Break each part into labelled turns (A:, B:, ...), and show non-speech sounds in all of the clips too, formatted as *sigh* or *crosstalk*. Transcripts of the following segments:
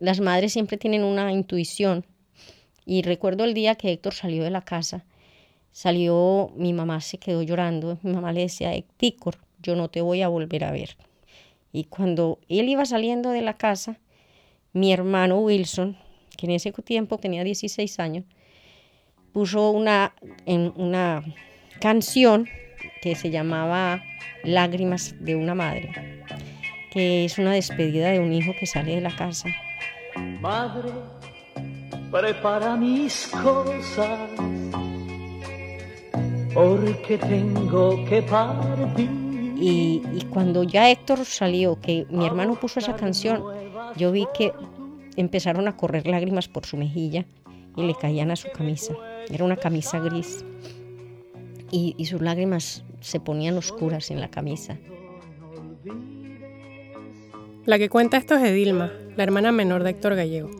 A: las madres siempre tienen una intuición. Y recuerdo el día que Héctor salió de la casa, salió, mi mamá se quedó llorando, mi mamá le decía, Héctor, yo no te voy a volver a ver. Y cuando él iba saliendo de la casa, mi hermano Wilson, que en ese tiempo tenía 16 años, puso una, en una canción que se llamaba Lágrimas de una madre, que es una despedida de un hijo que sale de la casa.
B: Madre, prepara mis cosas, porque tengo que partir.
A: Y, y, cuando ya Héctor salió, que mi hermano puso esa canción, yo vi que empezaron a correr lágrimas por su mejilla y le caían a su camisa. Era una camisa gris y, y sus lágrimas se ponían oscuras en la camisa.
C: La que cuenta esto es Edilma, la hermana menor de Héctor Gallego,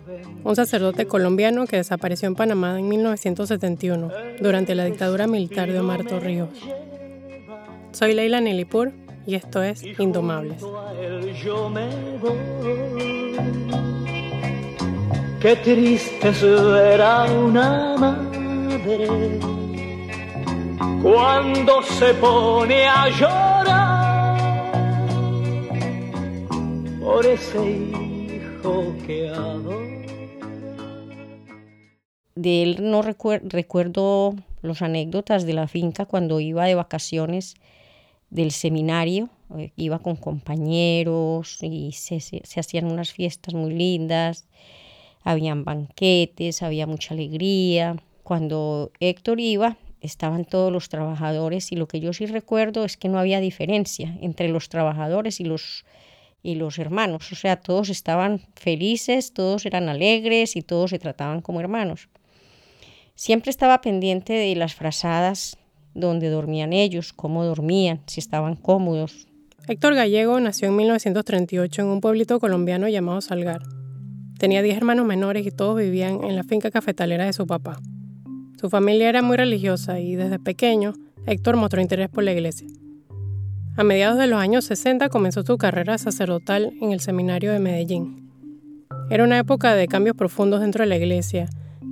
C: un sacerdote colombiano que desapareció en Panamá en 1971 durante la dictadura militar de Omar Torrijos. Soy Leila Nilipur y esto es Indomables.
B: Qué triste una madre cuando se pone a llorar por ese hijo que adora.
A: De él no recuerdo las anécdotas de la finca cuando iba de vacaciones del seminario, eh, iba con compañeros y se, se, se hacían unas fiestas muy lindas, habían banquetes, había mucha alegría. Cuando Héctor iba, estaban todos los trabajadores y lo que yo sí recuerdo es que no había diferencia entre los trabajadores y los, y los hermanos, o sea, todos estaban felices, todos eran alegres y todos se trataban como hermanos. Siempre estaba pendiente de las frazadas donde dormían ellos, cómo dormían, si estaban cómodos.
C: Héctor Gallego nació en 1938 en un pueblito colombiano llamado Salgar. Tenía 10 hermanos menores y todos vivían en la finca cafetalera de su papá. Su familia era muy religiosa y desde pequeño Héctor mostró interés por la iglesia. A mediados de los años 60 comenzó su carrera sacerdotal en el seminario de Medellín. Era una época de cambios profundos dentro de la iglesia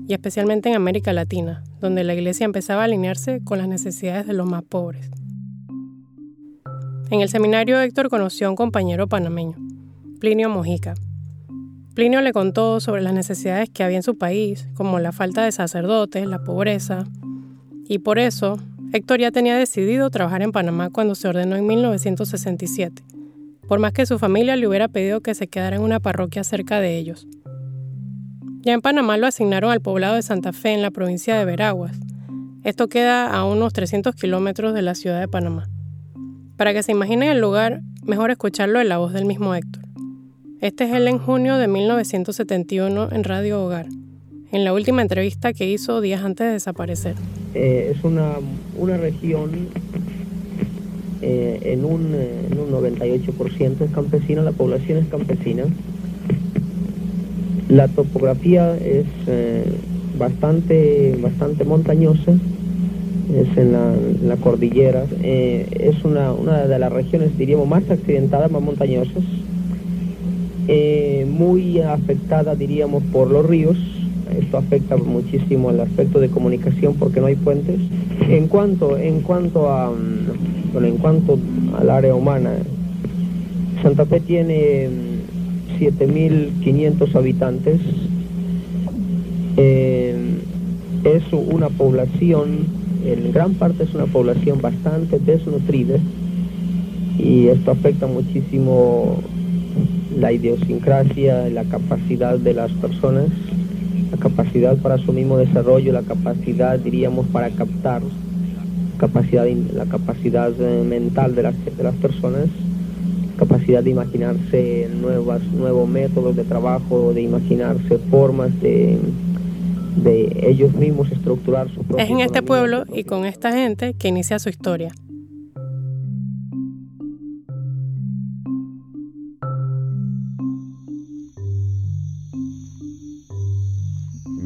C: y especialmente en América Latina, donde la iglesia empezaba a alinearse con las necesidades de los más pobres. En el seminario Héctor conoció a un compañero panameño, Plinio Mojica, Plinio le contó sobre las necesidades que había en su país, como la falta de sacerdotes, la pobreza, y por eso Héctor ya tenía decidido trabajar en Panamá cuando se ordenó en 1967, por más que su familia le hubiera pedido que se quedara en una parroquia cerca de ellos. Ya en Panamá lo asignaron al poblado de Santa Fe en la provincia de Veraguas. Esto queda a unos 300 kilómetros de la ciudad de Panamá. Para que se imaginen el lugar, mejor escucharlo en la voz del mismo Héctor. Este es él en junio de 1971 en Radio Hogar, en la última entrevista que hizo días antes de desaparecer.
D: Eh, es una, una región eh, en, un, en un 98% es campesina, la población es campesina. La topografía es eh, bastante, bastante montañosa, es en la, cordillera, es una, una de las regiones, diríamos, más accidentadas, más montañosas eh, muy afectada, diríamos, por los ríos. Esto afecta muchísimo el aspecto de comunicación porque no hay puentes. En cuanto, en cuanto a, mm, bueno, en cuanto al área humana, Santa Fe tiene 7.500 mm, habitantes. Eh, es una población, en gran parte es una población bastante desnutrida y esto afecta muchísimo la idiosincrasia, la capacidad de las personas, capacidad para su mismo desarrollo, la capacidad, diríamos, para captar, capacidad, la capacidad eh, mental de las, de las personas, capacidad de imaginarse nuevas, nuevos métodos de trabajo, de imaginarse formas de, de ellos mismos estructurar su propio
C: Es en este pueblo y con esta gente que inicia su historia.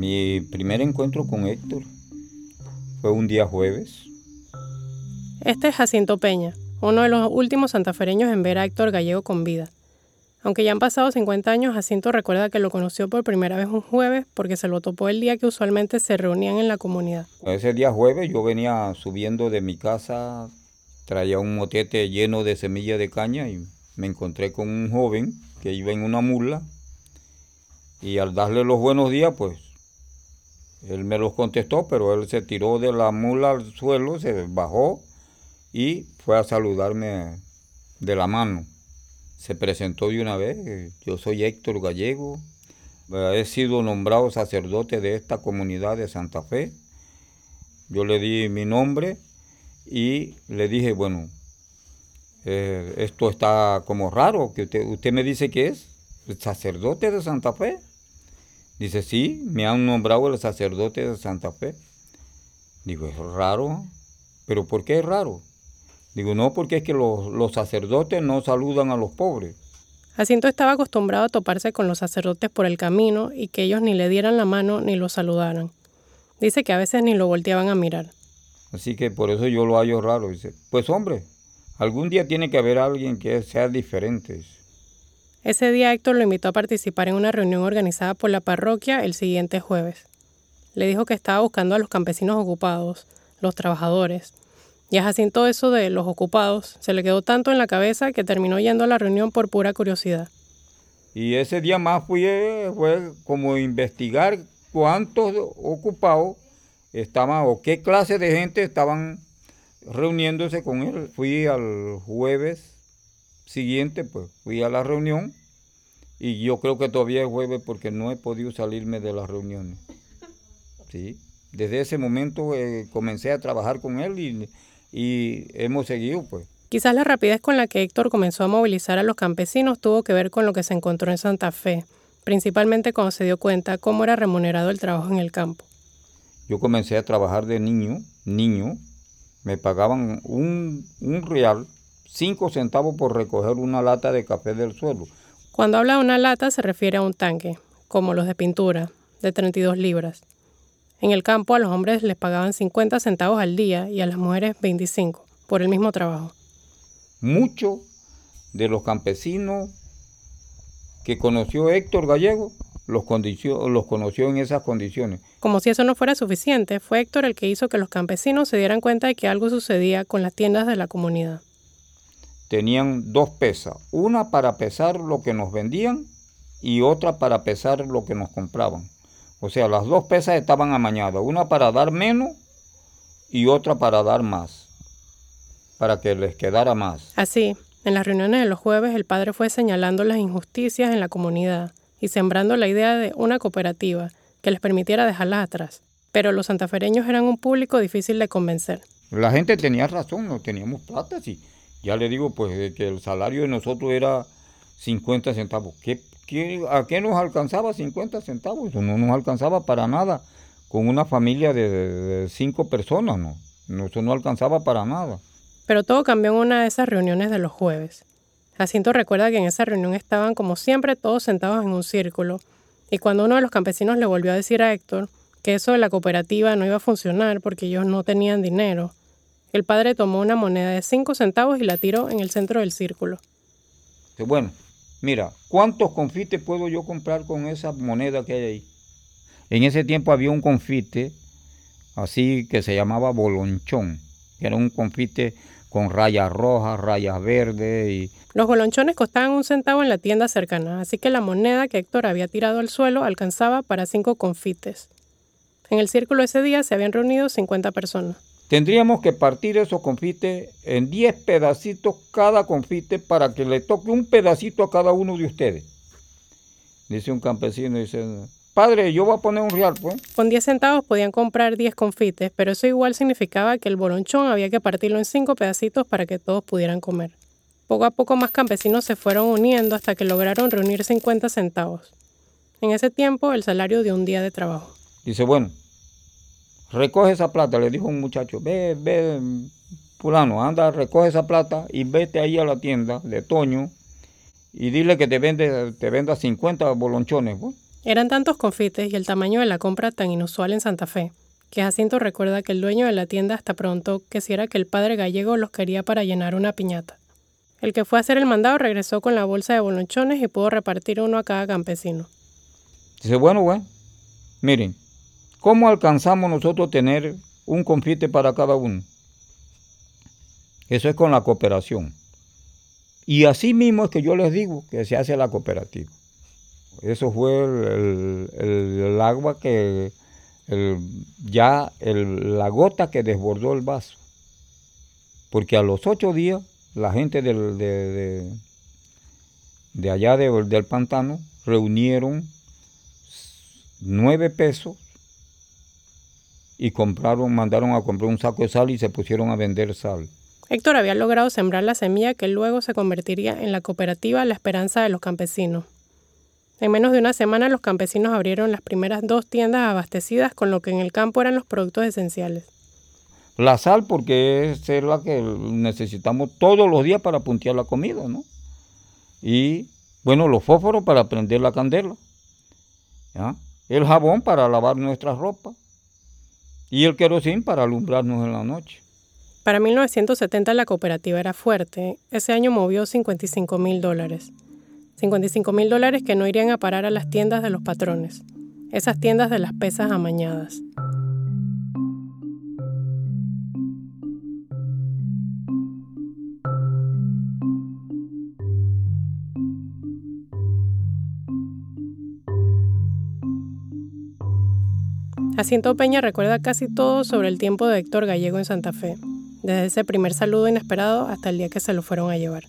E: Mi primer encuentro con Héctor fue un día jueves.
C: Este es Jacinto Peña, uno de los últimos santafereños en ver a Héctor Gallego con vida. Aunque ya han pasado 50 años, Jacinto recuerda que lo conoció por primera vez un jueves porque se lo topó el día que usualmente se reunían en la comunidad.
E: Ese día jueves yo venía subiendo de mi casa, traía un motete lleno de semillas de caña y me encontré con un joven que iba en una mula y al darle los buenos días, pues él me los contestó, pero él se tiró de la mula al suelo, se bajó y fue a saludarme de la mano se presentó de una vez. Yo soy Héctor Gallego, he sido nombrado sacerdote de esta comunidad de Santa Fe. Yo le di mi nombre y le dije, bueno, eh, esto está como raro, que usted, usted me dice que es sacerdote de Santa Fe. Dice, sí, me han nombrado el sacerdote de Santa Fe. Digo, es raro, pero ¿por qué es raro? Digo, no, porque es que los, sacerdotes no saludan a los pobres.
C: Jacinto estaba acostumbrado a toparse con los sacerdotes por el camino y que ellos ni le dieran la mano ni lo saludaran. Dice que a veces ni lo volteaban a mirar.
E: Así que por eso yo lo hallo raro. Dice, pues hombre, algún día tiene que haber alguien que sea diferente.
C: Ese día Héctor lo invitó a participar en una reunión organizada por la parroquia el siguiente jueves. Le dijo que estaba buscando a los campesinos ocupados, los trabajadores, y a Jacinto eso de los ocupados se le quedó tanto en la cabeza que terminó yendo a la reunión por pura curiosidad.
E: Y ese día más fui, fue como investigar cuántos ocupados estaban o qué clase de gente estaban reuniéndose con él. Fui al jueves siguiente, pues fui a la reunión y yo creo que todavía es jueves porque no he podido salirme de las reuniones. Sí, desde ese momento eh, comencé a trabajar con él y y hemos seguido pues.
C: Quizás la rapidez con la que Héctor comenzó a movilizar a los campesinos tuvo que ver con lo que se encontró en Santa Fe, principalmente cuando se dio cuenta cómo era remunerado el trabajo en el campo.
E: Yo comencé a trabajar de niño, niño, me pagaban un, un real, cinco centavos por recoger una lata de café del suelo.
C: Cuando habla de una lata se refiere a un tanque, como los de pintura, de 32 libras. En el campo a los hombres les pagaban 50 centavos al día y a las mujeres 25 por el mismo trabajo.
E: Muchos de los campesinos que conoció Héctor Gallego los, los conoció en esas condiciones.
C: Como si eso no fuera suficiente, fue Héctor el que hizo que los campesinos se dieran cuenta de que algo sucedía con las tiendas de la comunidad.
E: Tenían dos pesas, una para pesar lo que nos vendían y otra para pesar lo que nos compraban. O sea, las dos pesas estaban amañadas, una para dar menos y otra para dar más, para que les quedara más.
C: Así, en las reuniones de los jueves el padre fue señalando las injusticias en la comunidad y sembrando la idea de una cooperativa que les permitiera dejarlas atrás. Pero los santafereños eran un público difícil de convencer.
E: La gente tenía razón, no teníamos plata, sí. Ya le digo, pues, que el salario de nosotros era 50 centavos. ¿Qué ¿A qué nos alcanzaba 50 centavos? No nos alcanzaba para nada. Con una familia de, cinco personas, no. Eso no alcanzaba para nada.
C: Pero todo cambió en una de esas reuniones de los jueves. Jacinto recuerda que en esa reunión estaban como siempre todos sentados en un círculo. Y cuando uno de los campesinos le volvió a decir a Héctor que eso de la cooperativa no iba a funcionar porque ellos no tenían dinero, el padre tomó una moneda de cinco centavos y la tiró en el centro del círculo.
E: Bueno, Mira, ¿cuántos confites puedo yo comprar con esa moneda que hay ahí? En ese tiempo había un confite así que se llamaba bolonchón, que era un confite con rayas rojas, rayas verdes y...
C: Los bolonchones costaban un centavo en la tienda cercana, así que la moneda que Héctor había tirado al suelo alcanzaba para cinco confites. En el círculo ese día se habían reunido 50 personas.
E: Tendríamos que partir esos confites en 10 pedacitos cada confite para que le toque un pedacito a cada uno de ustedes. Dice un campesino, dice, padre, yo voy a poner un real, pues.
C: Con 10 centavos podían comprar 10 confites, pero eso igual significaba que el bolonchón había que partirlo en 5 pedacitos para que todos pudieran comer. Poco a poco más campesinos se fueron uniendo hasta que lograron reunir 50 centavos. En ese tiempo, el salario de un día de trabajo.
E: Dice, bueno, recoge esa plata, le dijo un muchacho, ve, ve, fulano, anda, recoge esa plata y vete ahí a la tienda de Toño y dile que te, vende, te venda 50 bolonchones.
C: Eran tantos confites y el tamaño de la compra tan inusual en Santa Fe, que Jacinto recuerda que el dueño de la tienda hasta pronto que si era que el padre gallego los quería para llenar una piñata. El que fue a hacer el mandado regresó con la bolsa de bolonchones y pudo repartir uno a cada campesino.
E: Dice, bueno, güey, miren, ¿cómo alcanzamos nosotros tener un confite para cada uno? Eso es con la cooperación. Y así mismo es que yo les digo que se hace la cooperativa. Eso fue el, agua que, ya la gota que desbordó el vaso. Porque a los ocho días la gente de, allá de- del pantano reunieron nueve pesos y compraron, mandaron a comprar un saco de sal y se pusieron a vender sal.
C: Héctor había logrado sembrar la semilla que luego se convertiría en la cooperativa La Esperanza de los Campesinos. En menos de una semana los campesinos abrieron las primeras dos tiendas abastecidas con lo que en el campo eran los productos esenciales.
E: La sal porque es la que necesitamos todos los días para puntear la comida, ¿no? Y bueno, los fósforos para prender la candela. ¿ya? El jabón para lavar nuestra ropa. Y el querosín para alumbrarnos en la noche.
C: Para 1970 la cooperativa era fuerte. Ese año movió 55 mil dólares. 55 mil dólares que no irían a parar a las tiendas de los patrones. Esas tiendas de las pesas amañadas. Jacinto Peña recuerda casi todo sobre el tiempo de Héctor Gallego en Santa Fe, desde ese primer saludo inesperado hasta el día que se lo fueron a llevar.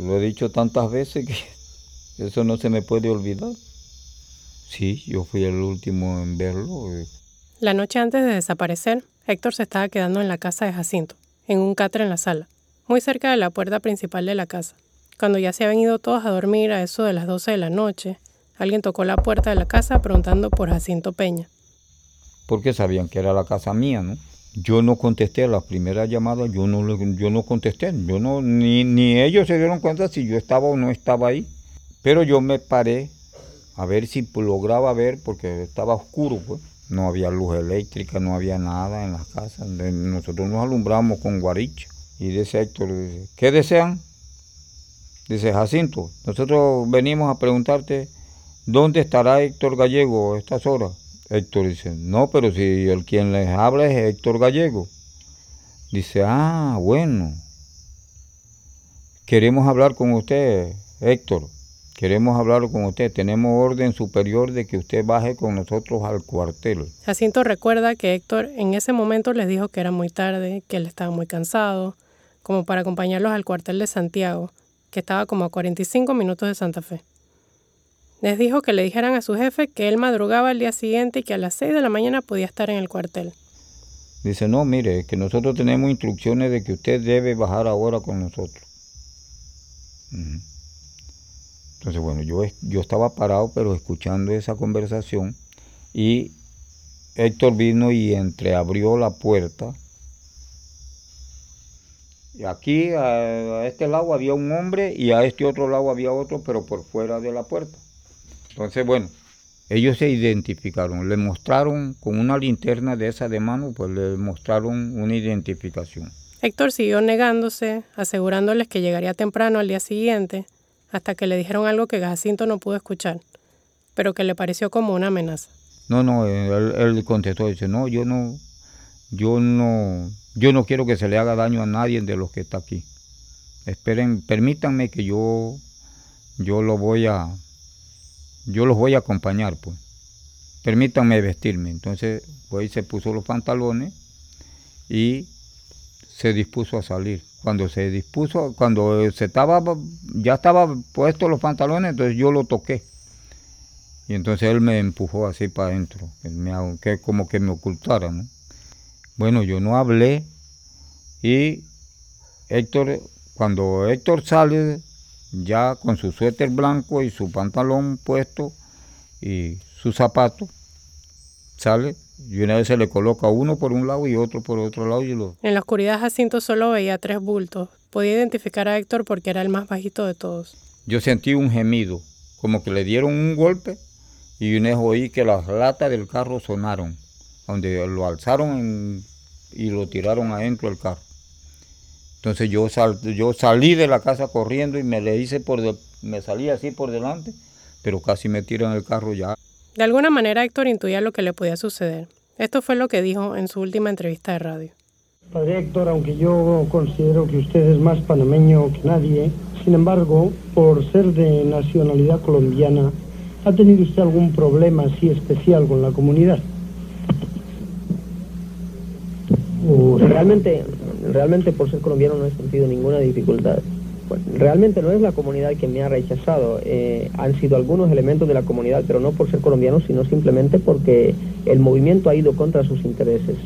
E: Lo he dicho tantas veces que *laughs* eso no se me puede olvidar. Sí, yo fui el último en verlo. eh,
C: La noche antes de desaparecer, Héctor se estaba quedando en la casa de Jacinto, en un catre en la sala, muy cerca de la puerta principal de la casa. Cuando ya se habían ido todos a dormir a eso de las 12 de la noche, alguien tocó la puerta de la casa preguntando por Jacinto Peña.
E: Porque sabían que era la casa mía, ¿no? Yo no contesté las primeras llamadas, yo no, yo no contesté, yo no, ni, ni ellos se dieron cuenta si yo estaba o no estaba ahí. Pero yo me paré a ver si lograba ver, porque estaba oscuro, pues. No había luz eléctrica, no había nada en las casas. Nosotros nos alumbramos con guaricha. Y dice Héctor, ¿qué desean? Dice Jacinto, nosotros venimos a preguntarte ¿Dónde estará Héctor Gallego a estas horas? Héctor dice, no, pero si el quien les habla es Héctor Gallego. Dice, ah, bueno. Queremos hablar con usted, Héctor. Queremos hablar con usted. Tenemos orden superior de que usted baje con nosotros al cuartel.
C: Jacinto recuerda que Héctor en ese momento les dijo que era muy tarde, que él estaba muy cansado, como para acompañarlos al cuartel de Santiago, que estaba como a 45 minutos de Santa Fe. Les dijo que le dijeran a su jefe que él madrugaba al día siguiente y que a las 6 de la mañana podía estar en el cuartel.
E: Dice, no, mire, que nosotros tenemos instrucciones de que usted debe bajar ahora con nosotros. Entonces, bueno, yo, yo estaba parado, pero escuchando esa conversación, y Héctor vino y entreabrió la puerta. Y aquí, a este lado había un hombre y a este otro lado había otro, pero por fuera de la puerta. Entonces, bueno, ellos se identificaron, le mostraron con una linterna de esa de mano, pues le mostraron una identificación.
C: Héctor siguió negándose, asegurándoles que llegaría temprano al día siguiente, hasta que le dijeron algo que Jacinto no pudo escuchar, pero que le pareció como una amenaza.
E: No, no, él, él contestó, dice, no, yo no, yo no, yo no quiero que se le haga daño a nadie de los que está aquí. Esperen, permítanme que yo, yo lo voy a, yo los voy a acompañar, pues. Permítanme vestirme. Entonces, pues se puso los pantalones y se dispuso a salir. Cuando se dispuso, cuando se estaba, ya estaba puesto los pantalones, entonces yo lo toqué. Y entonces él me empujó así para adentro, que, como que me ocultara, ¿no? Bueno, yo no hablé y Héctor, cuando Héctor sale ya con su suéter blanco y su pantalón puesto y su zapato, sale y una vez se le coloca uno por un lado y otro por otro lado y lo...
C: En la oscuridad Jacinto solo veía tres bultos. Podía identificar a Héctor porque era el más bajito de todos.
E: Yo sentí un gemido, como que le dieron un golpe y una vez oí que las latas del carro sonaron, donde lo alzaron y lo tiraron adentro del carro. Entonces yo, yo salí de la casa corriendo y me le hice por me salí así por delante, pero casi me tiran el carro ya.
C: De alguna manera Héctor intuía lo que le podía suceder. Esto fue lo que dijo en su última entrevista de radio.
F: Padre Héctor, aunque yo considero que usted es más panameño que nadie, sin embargo, por ser de nacionalidad colombiana, ¿ha tenido usted algún problema así especial con la comunidad?
D: Uh, realmente, realmente por ser colombiano no he sentido ninguna dificultad. Pues, realmente no es la comunidad que me ha rechazado, eh, han sido algunos elementos de la comunidad, pero no por ser colombiano, sino simplemente porque el movimiento ha ido contra sus intereses.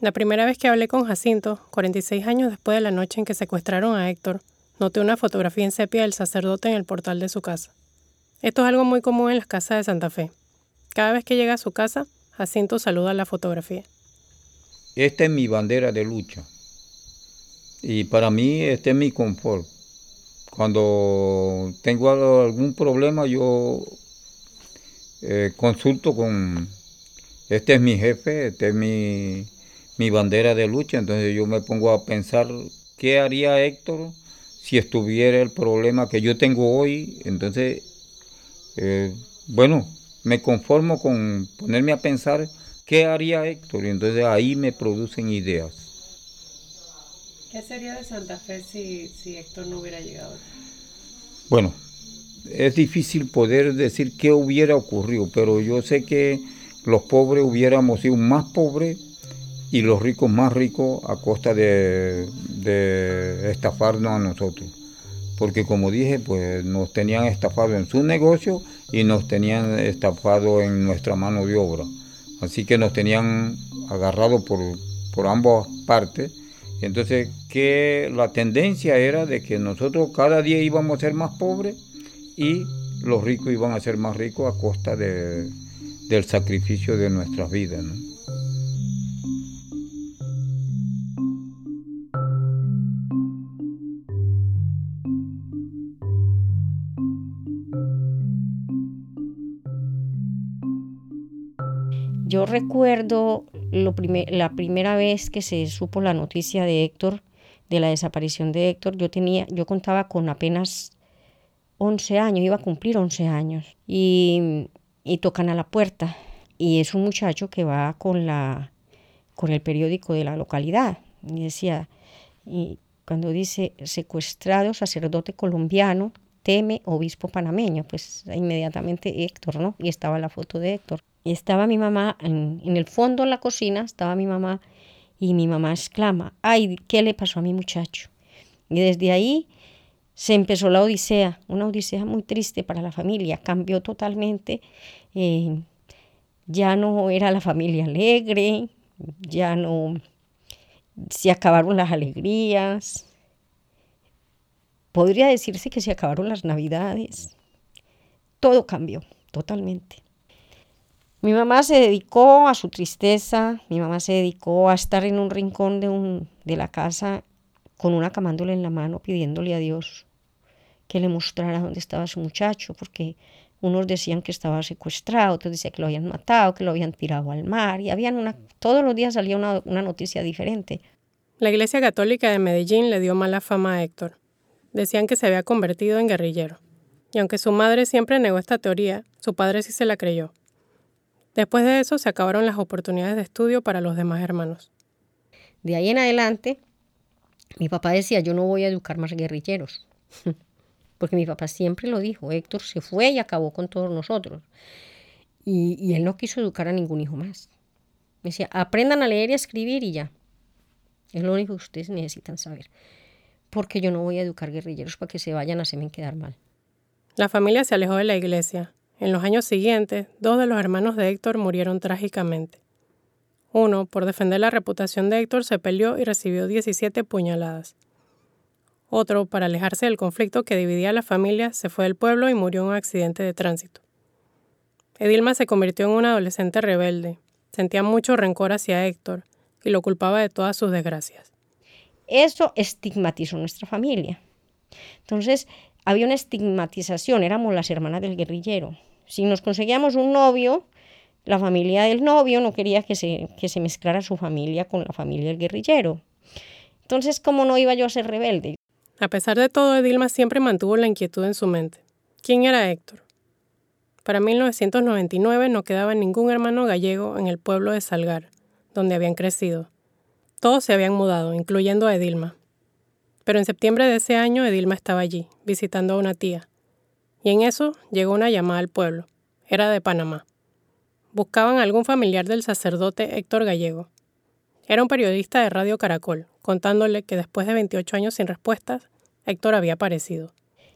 C: La primera vez que hablé con Jacinto, 46 años después de la noche en que secuestraron a Héctor, noté una fotografía en sepia del sacerdote en el portal de su casa. Esto es algo muy común en las casas de Santa Fe. Cada vez que llega a su casa, Jacinto saluda la fotografía.
E: Esta es mi bandera de lucha. Y para mí este es mi confort. Cuando tengo algún problema yo eh, consulto con, este es mi jefe, este es mi, mi bandera de lucha, entonces yo me pongo a pensar qué haría Héctor si estuviera el problema que yo tengo hoy. Entonces, eh, bueno, me conformo con ponerme a pensar ¿Qué haría Héctor? Y entonces ahí me producen ideas.
C: ¿Qué sería de Santa Fe si, si Héctor no hubiera llegado?
E: Bueno, es difícil poder decir qué hubiera ocurrido, pero yo sé que los pobres hubiéramos sido más pobres y los ricos más ricos a costa de, de estafarnos a nosotros. Porque como dije, pues nos tenían estafado en su negocio y nos tenían estafado en nuestra mano de obra. Así que nos tenían agarrado por, por ambas partes. Entonces, que la tendencia era de que nosotros cada día íbamos a ser más pobres y los ricos iban a ser más ricos a costa de, del sacrificio de nuestras vidas.
A: Yo recuerdo lo la primera vez que se supo la noticia de Héctor, de la desaparición de Héctor, yo tenía, yo contaba con apenas 11 años, iba a cumplir 11 años, y, y tocan a la puerta, y es un muchacho que va con, la, con el periódico de la localidad, y decía, y cuando dice secuestrado sacerdote colombiano, teme obispo panameño, pues inmediatamente Héctor, ¿no? Y estaba la foto de Héctor. Estaba mi mamá en, el fondo de la cocina, estaba mi mamá y mi mamá exclama, ay, ¿qué le pasó a mi muchacho? Y desde ahí se empezó la odisea, una odisea muy triste para la familia, cambió totalmente, eh, ya no era la familia alegre, ya no, se acabaron las alegrías, podría decirse que se acabaron las navidades, todo cambió totalmente. Mi mamá se dedicó a su tristeza, mi mamá se dedicó a estar en un rincón de, un, de la casa con una camándola en la mano pidiéndole a Dios que le mostrara dónde estaba su muchacho, porque unos decían que estaba secuestrado, otros decían que lo habían matado, que lo habían tirado al mar, y habían una, todos los días salía una, una noticia diferente.
C: La Iglesia Católica de Medellín le dio mala fama a Héctor. Decían que se había convertido en guerrillero. Y aunque su madre siempre negó esta teoría, su padre sí se la creyó. Después de eso se acabaron las oportunidades de estudio para los demás hermanos.
A: De ahí en adelante, mi papá decía, yo no voy a educar más guerrilleros, *laughs* porque mi papá siempre lo dijo, Héctor se fue y acabó con todos nosotros. Y, él no quiso educar a ningún hijo más. Me decía, aprendan a leer y a escribir y ya. Es lo único que ustedes necesitan saber. Porque yo no voy a educar guerrilleros para que se vayan a hacerme quedar mal.
C: La familia se alejó de la iglesia en los años siguientes, dos de los hermanos de Héctor murieron trágicamente. Uno, por defender la reputación de Héctor, se peleó y recibió 17 puñaladas. Otro, para alejarse del conflicto que dividía a la familia, se fue del pueblo y murió en un accidente de tránsito. Edilma se convirtió en una adolescente rebelde. Sentía mucho rencor hacia Héctor y lo culpaba de todas sus desgracias.
A: Eso estigmatizó nuestra familia. Entonces, había una estigmatización, éramos las hermanas del guerrillero. Si nos conseguíamos un novio, la familia del novio no quería que se, que se mezclara su familia con la familia del guerrillero. Entonces, ¿cómo no iba yo a ser rebelde?
C: A pesar de todo, Edilma siempre mantuvo la inquietud en su mente. ¿Quién era Héctor? Para 1999 no quedaba ningún hermano gallego en el pueblo de Salgar, donde habían crecido. Todos se habían mudado, incluyendo a Edilma. Pero en septiembre de ese año Edilma estaba allí, visitando a una tía. Y en eso llegó una llamada al pueblo. Era de Panamá. Buscaban a algún familiar del sacerdote Héctor Gallego. Era un periodista de Radio Caracol, contándole que después de 28 años sin respuestas, Héctor había aparecido.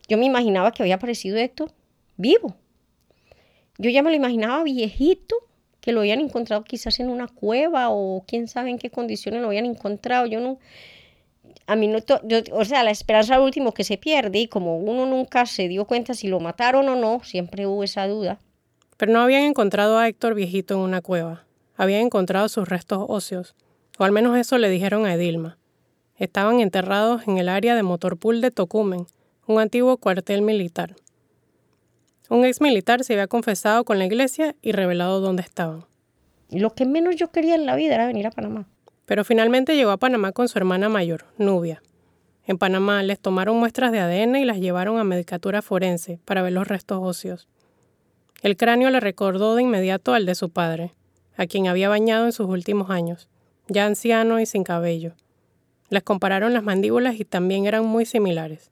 A: Yo me imaginaba que había aparecido Héctor vivo. Yo ya me lo imaginaba viejito, que lo habían encontrado quizás en una cueva o quién sabe en qué condiciones lo habían encontrado. Yo no, a mí no, o sea, la esperanza al último que se pierde y como uno nunca se dio cuenta si lo mataron o no, siempre hubo esa duda.
C: Pero no habían encontrado a Héctor viejito en una cueva, habían encontrado sus restos óseos, o al menos eso le dijeron a Edilma. Estaban enterrados en el área de Motorpool de Tocumen, un antiguo cuartel militar. Un ex militar se había confesado con la iglesia y revelado dónde estaban.
A: Lo que menos yo quería en la vida era venir a Panamá.
C: Pero finalmente llegó a Panamá con su hermana mayor, Nubia. En Panamá les tomaron muestras de ADN y las llevaron a medicatura forense para ver los restos óseos. El cráneo le recordó de inmediato al de su padre, a quien había bañado en sus últimos años, ya anciano y sin cabello. Les compararon las mandíbulas y también eran muy similares.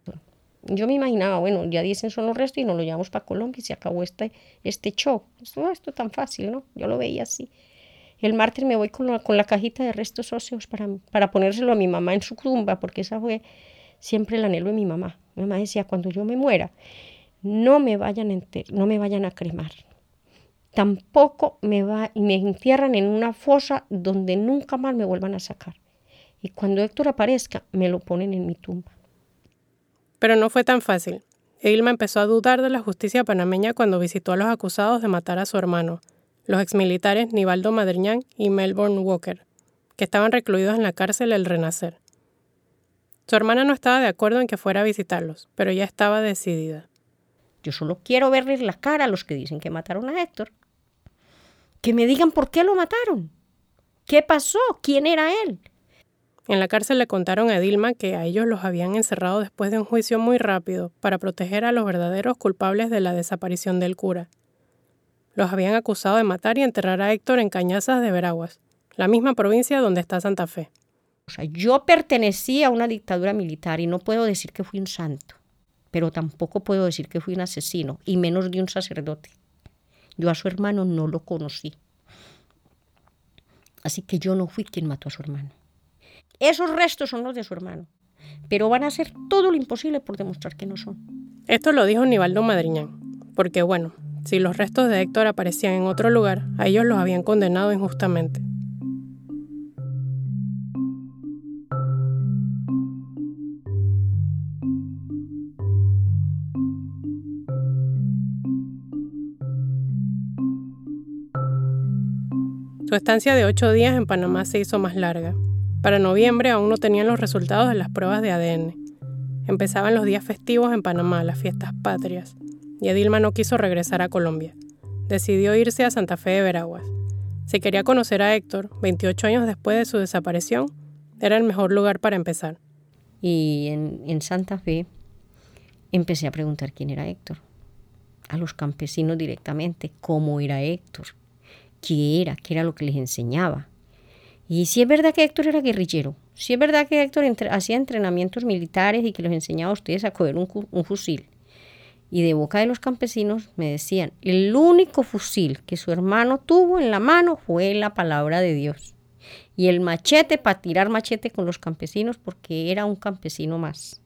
A: Yo me imaginaba, bueno, ya dicen son los restos y nos lo llevamos para Colombia y se acabó este, este show. Esto, esto es tan fácil, ¿no? Yo lo veía así. El martes me voy con la, cajita de restos óseos para, para ponérselo a mi mamá en su tumba, porque esa fue siempre el anhelo de mi mamá. Mi mamá decía, cuando yo me muera, no me vayan a, no me vayan a cremar. Tampoco me, va, me entierran en una fosa donde nunca más me vuelvan a sacar. Y cuando Héctor aparezca, me lo ponen en mi tumba.
C: Pero no fue tan fácil. Edilma empezó a dudar de la justicia panameña cuando visitó a los acusados de matar a su hermano, los exmilitares Nivaldo Madriñán y Melbourne Walker, que estaban recluidos en la cárcel El Renacer. Su hermana no estaba de acuerdo en que fuera a visitarlos, pero ya estaba decidida.
A: Yo solo quiero verles la cara a los que dicen que mataron a Héctor. Que me digan por qué lo mataron. ¿Qué pasó? ¿Quién era él?
C: En la cárcel le contaron a Dilma que a ellos los habían encerrado después de un juicio muy rápido para proteger a los verdaderos culpables de la desaparición del cura. Los habían acusado de matar y enterrar a Héctor en Cañazas de Veraguas, la misma provincia donde está Santa Fe.
A: O sea, yo pertenecí a una dictadura militar y no puedo decir que fui un santo pero tampoco puedo decir que fui un asesino, y menos de un sacerdote. Yo a su hermano no lo conocí. Así que yo no fui quien mató a su hermano. Esos restos son los de su hermano, pero van a hacer todo lo imposible por demostrar que no son.
C: Esto lo dijo Nivaldo Madriñán, porque bueno, si los restos de Héctor aparecían en otro lugar, a ellos los habían condenado injustamente. Su estancia de ocho días en Panamá se hizo más larga. Para noviembre aún no tenían los resultados de las pruebas de ADN. Empezaban los días festivos en Panamá, las fiestas patrias, y Edilma no quiso regresar a Colombia. Decidió irse a Santa Fe de Veraguas. Si quería conocer a Héctor, 28 años después de su desaparición, era el mejor lugar para empezar.
A: Y en, Santa Fe empecé a preguntar quién era Héctor. A los campesinos directamente, cómo era Héctor qué era, qué era lo que les enseñaba. Y si es verdad que Héctor era guerrillero, si es verdad que Héctor hacía entrenamientos militares y que los enseñaba a ustedes a coger un fusil. Y de boca de los campesinos me decían, el único fusil que su hermano tuvo en la mano fue la palabra de Dios. Y el machete para tirar machete con los campesinos porque era un campesino más.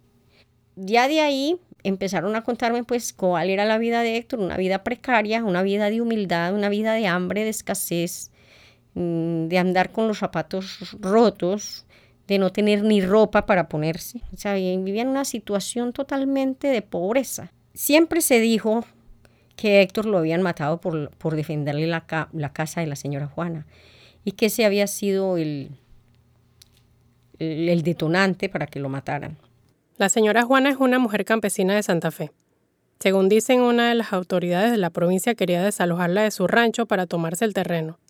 A: Ya de ahí empezaron a contarme pues cuál era la vida de Héctor, una vida precaria, una vida de humildad, una vida de hambre, de escasez, mm, de andar con los zapatos rotos, de no tener ni ropa para ponerse. O sea, vivía en una situación totalmente de pobreza. Siempre se dijo que Héctor lo habían matado por, por defenderle la, la, casa de la señora Juana y que ese había sido el, el detonante para que lo mataran.
C: La señora Juana es una mujer campesina de Santa Fe. Según dicen, una de las autoridades de la provincia quería desalojarla de su rancho para tomarse el terreno.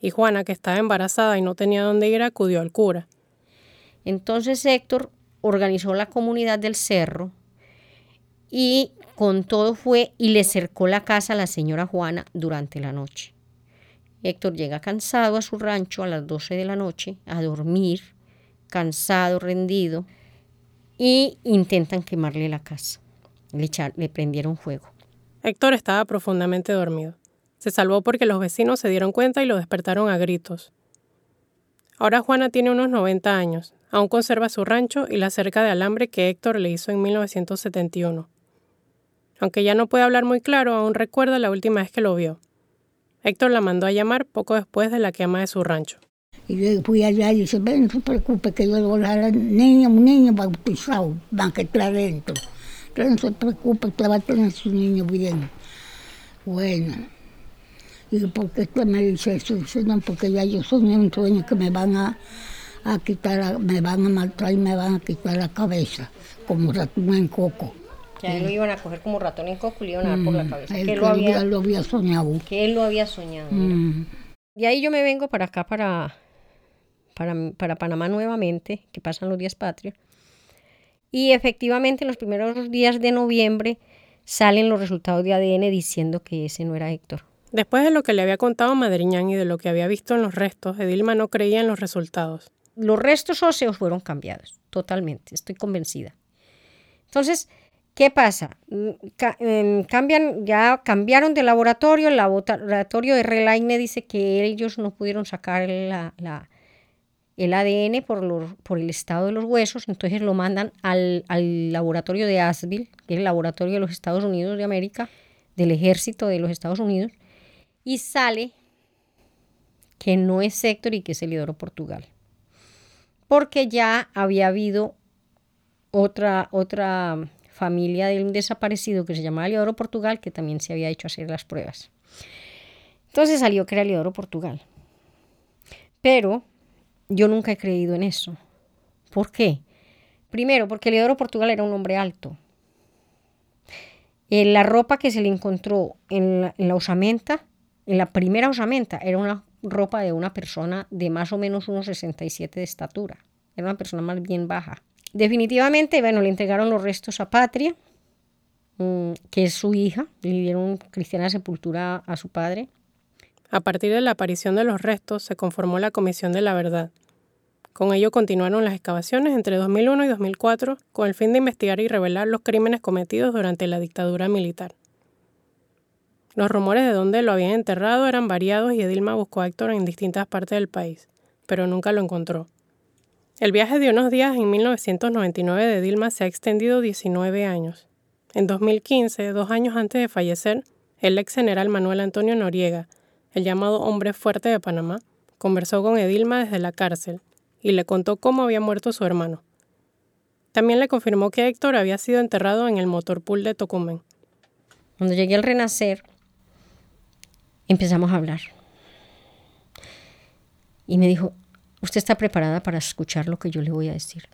C: Y Juana, que estaba embarazada y no tenía dónde ir, acudió al cura.
A: Entonces Héctor organizó la comunidad del cerro y con todo fue y le cercó la casa a la señora Juana durante la noche. Héctor llega cansado a su rancho a las 12 de la noche a dormir, cansado, rendido, y intentan quemarle la casa. Le, le prendieron fuego.
C: Héctor estaba profundamente dormido. Se salvó porque los vecinos se dieron cuenta y lo despertaron a gritos. Ahora Juana tiene unos 90 años, aún conserva su rancho y la cerca de alambre que Héctor le hizo en 1971. Aunque ya no puede hablar muy claro, aún recuerda la última vez que lo vio. Héctor la mandó a llamar poco después de la quema de su rancho.
G: Y yo fui allá y dije, ven, no se preocupe, que yo le voy a niño, un niño bautizado, van que está adentro. No se preocupe, usted va a tener su niño bien. Bueno, y por qué usted me dice eso, dice, no, porque ya yo soñé un sueño que me van a, a quitar, me van a matar y me van a quitar la cabeza, como ratón en coco.
A: Que él lo iban a coger como ratón en coco y le iban a dar por la cabeza.
G: Él
A: que
G: que
A: lo había,
G: lo había soñado.
A: que él lo había soñado. mira.
G: Mm.
A: Y ahí yo me vengo para acá, para, para, para Panamá nuevamente, que pasan los días patrios. Y efectivamente en los primeros días de noviembre salen los resultados de ADN diciendo que ese no era Héctor.
C: Después de lo que le había contado Madriñán y de lo que había visto en los restos, Edilma no creía en los resultados.
A: Los restos óseos fueron cambiados, totalmente, estoy convencida. Entonces, ¿qué pasa? Mm, em, cambian, ya cambiaron de laboratorio, el laboratorio de Relaine dice que ellos no pudieron sacar la- el ADN por, por el estado de los huesos, entonces lo mandan al, al laboratorio de Asheville, que es el laboratorio de los Estados Unidos de América, del ejército de los Estados Unidos, y sale que no es Héctor y que es Elidoro Portugal. Porque ya había habido otra, otra familia de un desaparecido que se llamaba Eliodoro Portugal que también se había hecho hacer las pruebas. Entonces salió que era Eliodoro Portugal. Pero yo nunca he creído en eso. ¿Por qué? Primero, porque Eliodoro Portugal era un hombre alto. Eh, la ropa que se le encontró en la, en la osamenta, en la primera osamenta, era una ropa de una persona de más o menos unos 67 de estatura. Era una persona más bien baja. Definitivamente, bueno, le entregaron los restos a Patria, mm, que es su hija, le dieron cristiana sepultura a su padre.
C: A partir de la aparición de los restos, se conformó la Comisión de la Verdad. Con ello continuaron las excavaciones entre 2001 y 2004 con el fin de investigar y revelar los crímenes cometidos durante la dictadura militar. Los rumores de dónde lo habían enterrado eran variados y Edilma buscó a Héctor en distintas partes del país, pero nunca lo encontró. El viaje de unos días en 1999 de Edilma se ha extendido 19 años. En 2015, dos años antes de fallecer, el ex general Manuel Antonio Noriega, el llamado hombre fuerte de Panamá, conversó con Edilma desde la cárcel y le contó cómo había muerto su hermano. También le confirmó que Héctor había sido enterrado en el motorpool de Tocumen.
A: Cuando llegué al Renacer, empezamos a hablar. Y me dijo, ¿usted está preparada para escuchar lo que yo le voy a decir?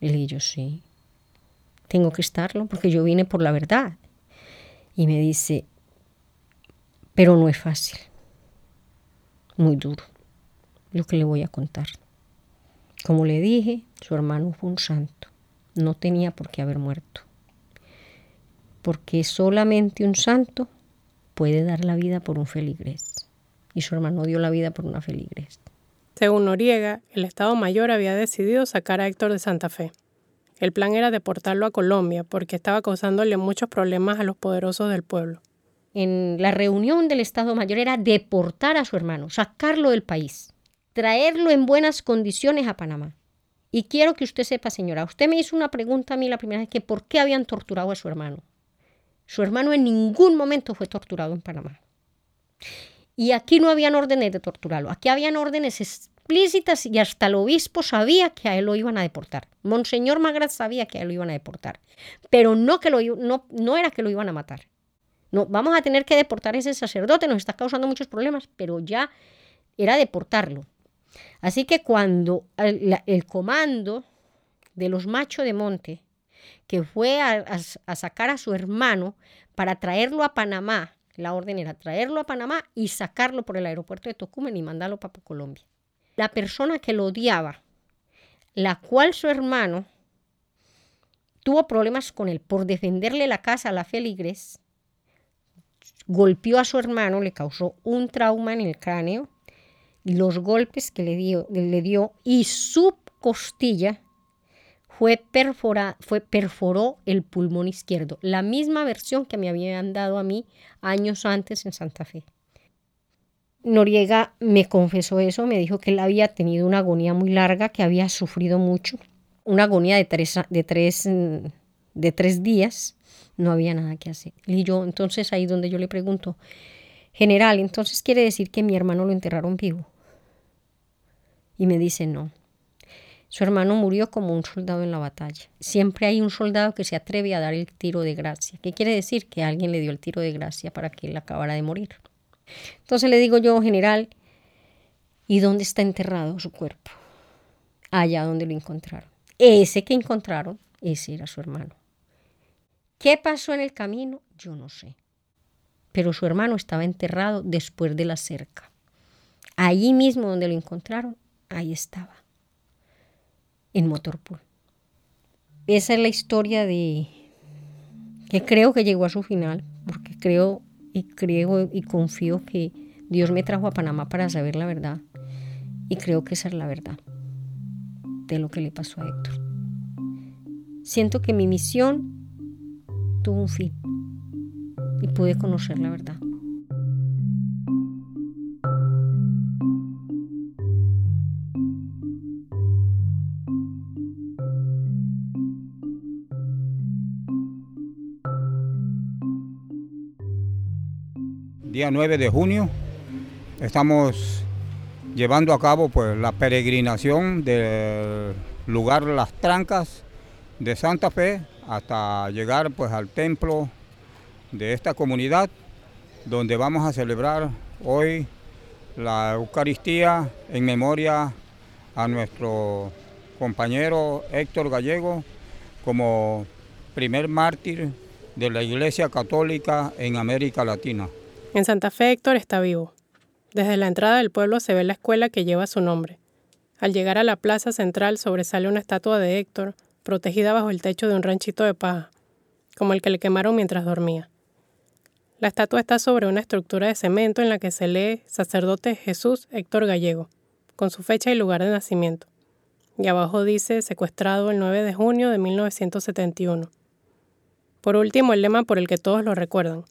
A: Y le dije, yo sí. Tengo que estarlo porque yo vine por la verdad. Y me dice, pero no es fácil. Muy duro lo que le voy a contar. Como le dije, su hermano fue un santo. No tenía por qué haber muerto. Porque solamente un santo puede dar la vida por un feligrés. Y su hermano dio la vida por una feligrés.
C: Según Noriega, el Estado Mayor había decidido sacar a Héctor de Santa Fe. El plan era deportarlo a Colombia porque estaba causándole muchos problemas a los poderosos del pueblo.
A: En la reunión del Estado Mayor era deportar a su hermano, sacarlo del país, traerlo en buenas condiciones a Panamá. Y quiero que usted sepa, señora, usted me hizo una pregunta a mí la primera vez que por qué habían torturado a su hermano. Su hermano en ningún momento fue torturado en Panamá. Y aquí no habían órdenes de torturarlo, aquí habían órdenes explícitas y hasta el obispo sabía que a él lo iban a deportar. Monseñor Magrat sabía que a él lo iban a deportar, pero no, que lo, no, no era que lo iban a matar. No, vamos a tener que deportar a ese sacerdote, nos está causando muchos problemas, pero ya era deportarlo. Así que cuando el, comando de los machos de monte, que fue a sacar a su hermano para traerlo a Panamá, la orden era traerlo a Panamá y sacarlo por el aeropuerto de Tocumen y mandarlo para Colombia. La persona que lo odiaba la cual su hermano tuvo problemas con él por defenderle la casa a la feligres, golpeó a su hermano, le causó un trauma en el cráneo los golpes que le dio, le dio y su costilla fue, perfora, fue perforó el pulmón izquierdo, la misma versión que me habían dado a mí años antes en Santa Fe. Noriega me confesó eso, me dijo que él había tenido una agonía muy larga, que había sufrido mucho, una agonía de tres, de tres, de tres días, no había nada que hacer. Y yo, entonces ahí donde yo le pregunto, general, entonces quiere decir que mi hermano lo enterraron vivo. Y me dice, no, su hermano murió como un soldado en la batalla. Siempre hay un soldado que se atreve a dar el tiro de gracia. ¿Qué quiere decir? Que alguien le dio el tiro de gracia para que él acabara de morir. Entonces le digo yo, general, ¿y dónde está enterrado su cuerpo? Allá donde lo encontraron. Ese que encontraron, ese era su hermano. ¿Qué pasó en el camino? Yo no sé. Pero su hermano estaba enterrado después de la cerca. Allí mismo donde lo encontraron, ahí estaba en Motorpool. Esa es la historia de que creo que llegó a su final, porque creo y creo y confío que Dios me trajo a Panamá para saber la verdad. Y creo que esa es la verdad de lo que le pasó a Héctor. Siento que mi misión tuvo un fin y pude conocer la verdad.
E: Día 9 de junio estamos llevando a cabo pues la peregrinación del lugar Las Trancas de Santa Fe hasta llegar pues al templo de esta comunidad donde vamos a celebrar hoy la Eucaristía en memoria a nuestro compañero Héctor Gallego como primer mártir de la Iglesia Católica en América Latina.
C: En Santa Fe Héctor está vivo. Desde la entrada del pueblo se ve la escuela que lleva su nombre. Al llegar a la plaza central sobresale una estatua de Héctor, protegida bajo el techo de un ranchito de paja, como el que le quemaron mientras dormía. La estatua está sobre una estructura de cemento en la que se lee Sacerdote Jesús Héctor Gallego, con su fecha y lugar de nacimiento. Y abajo dice secuestrado el 9 de junio de 1971. Por último, el lema por el que todos lo recuerdan,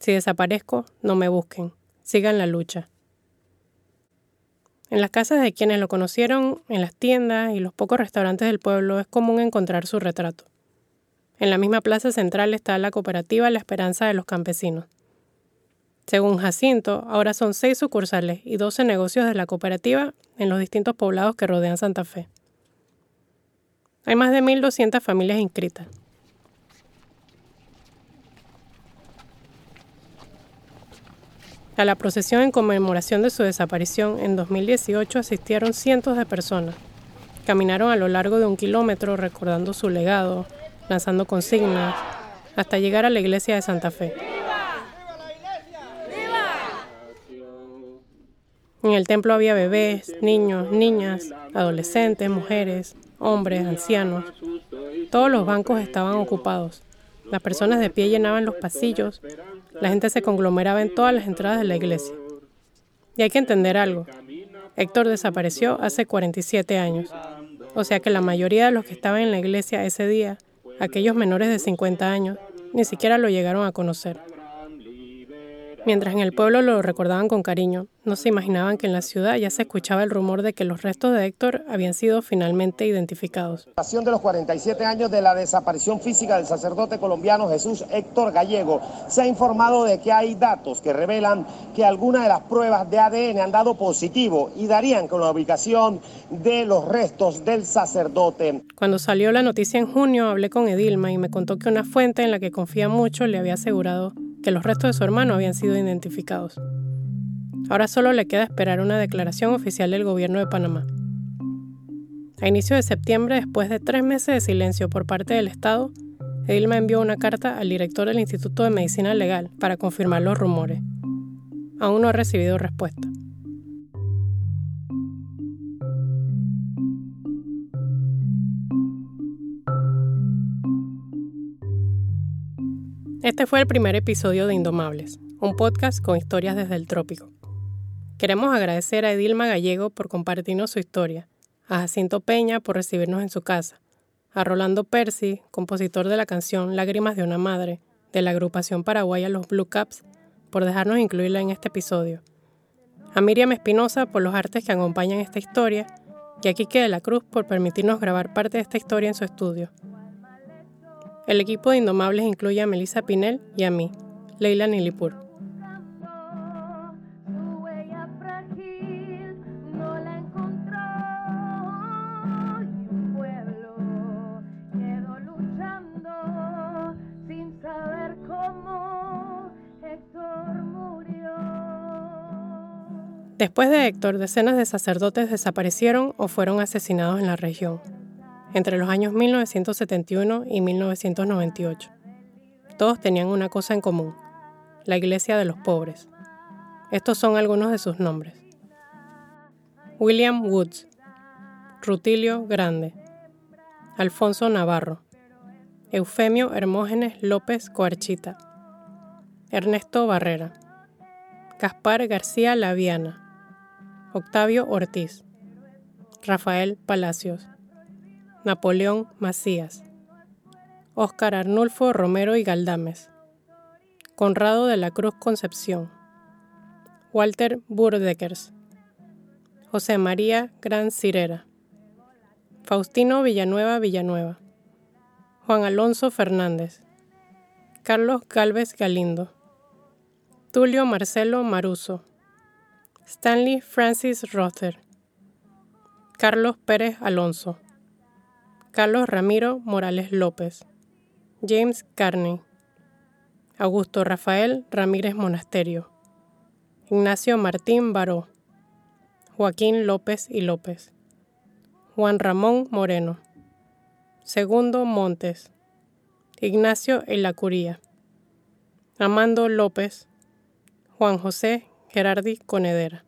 C: si desaparezco, no me busquen. Sigan la lucha. En las casas de quienes lo conocieron, en las tiendas y los pocos restaurantes del pueblo es común encontrar su retrato. En la misma plaza central está la cooperativa La Esperanza de los Campesinos. Según Jacinto, ahora son seis sucursales y doce negocios de la cooperativa en los distintos poblados que rodean Santa Fe. Hay más de 1.200 familias inscritas. A la procesión en conmemoración de su desaparición en 2018 asistieron cientos de personas. Caminaron a lo largo de un kilómetro recordando su legado, lanzando consignas, hasta llegar a la iglesia de Santa Fe. En el templo había bebés, niños, niñas, adolescentes, mujeres, hombres, ancianos. Todos los bancos estaban ocupados. Las personas de pie llenaban los pasillos la gente se conglomeraba en todas las entradas de la iglesia. Y hay que entender algo. Héctor desapareció hace 47 años. O sea que la mayoría de los que estaban en la iglesia ese día, aquellos menores de 50 años, ni siquiera lo llegaron a conocer. Mientras en el pueblo lo recordaban con cariño, no se imaginaban que en la ciudad ya se escuchaba el rumor de que los restos de Héctor habían sido finalmente identificados.
H: de los 47 años de la desaparición física del sacerdote colombiano Jesús Héctor Gallego, se ha informado de que hay datos que revelan que algunas de las pruebas de ADN han dado positivo y darían con la ubicación de los restos del sacerdote.
C: Cuando salió la noticia en junio, hablé con Edilma y me contó que una fuente en la que confía mucho le había asegurado que los restos de su hermano habían sido identificados. Ahora solo le queda esperar una declaración oficial del gobierno de Panamá. A inicio de septiembre, después de tres meses de silencio por parte del Estado, Edilma envió una carta al director del Instituto de Medicina Legal para confirmar los rumores. Aún no ha recibido respuesta. Este fue el primer episodio de Indomables, un podcast con historias desde el trópico. Queremos agradecer a Edilma Gallego por compartirnos su historia, a Jacinto Peña por recibirnos en su casa, a Rolando Percy, compositor de la canción Lágrimas de una Madre, de la agrupación paraguaya Los Blue Caps, por dejarnos incluirla en este episodio, a Miriam Espinosa por los artes que acompañan esta historia y a Quique de la Cruz por permitirnos grabar parte de esta historia en su estudio. El equipo de Indomables incluye a Melissa Pinel y a mí, Leila Nilipur. Después de Héctor, decenas de sacerdotes desaparecieron o fueron asesinados en la región, entre los años 1971 y 1998. Todos tenían una cosa en común, la Iglesia de los Pobres. Estos son algunos de sus nombres. William Woods, Rutilio Grande, Alfonso Navarro, Eufemio Hermógenes López Coarchita, Ernesto Barrera, Gaspar García Laviana, Octavio Ortiz, Rafael Palacios, Napoleón Macías, Óscar Arnulfo Romero y Galdames, Conrado de la Cruz Concepción, Walter Burdeckers, José María Gran Cirera, Faustino Villanueva Villanueva, Juan Alonso Fernández, Carlos Galvez Galindo, Tulio Marcelo Maruso, Stanley Francis Rother, Carlos Pérez Alonso, Carlos Ramiro Morales López, James Carney, Augusto Rafael Ramírez Monasterio, Ignacio Martín Baró, Joaquín López y López, Juan Ramón Moreno, Segundo Montes, Ignacio Elacuría, Amando López, Juan José Gerardi Conedera.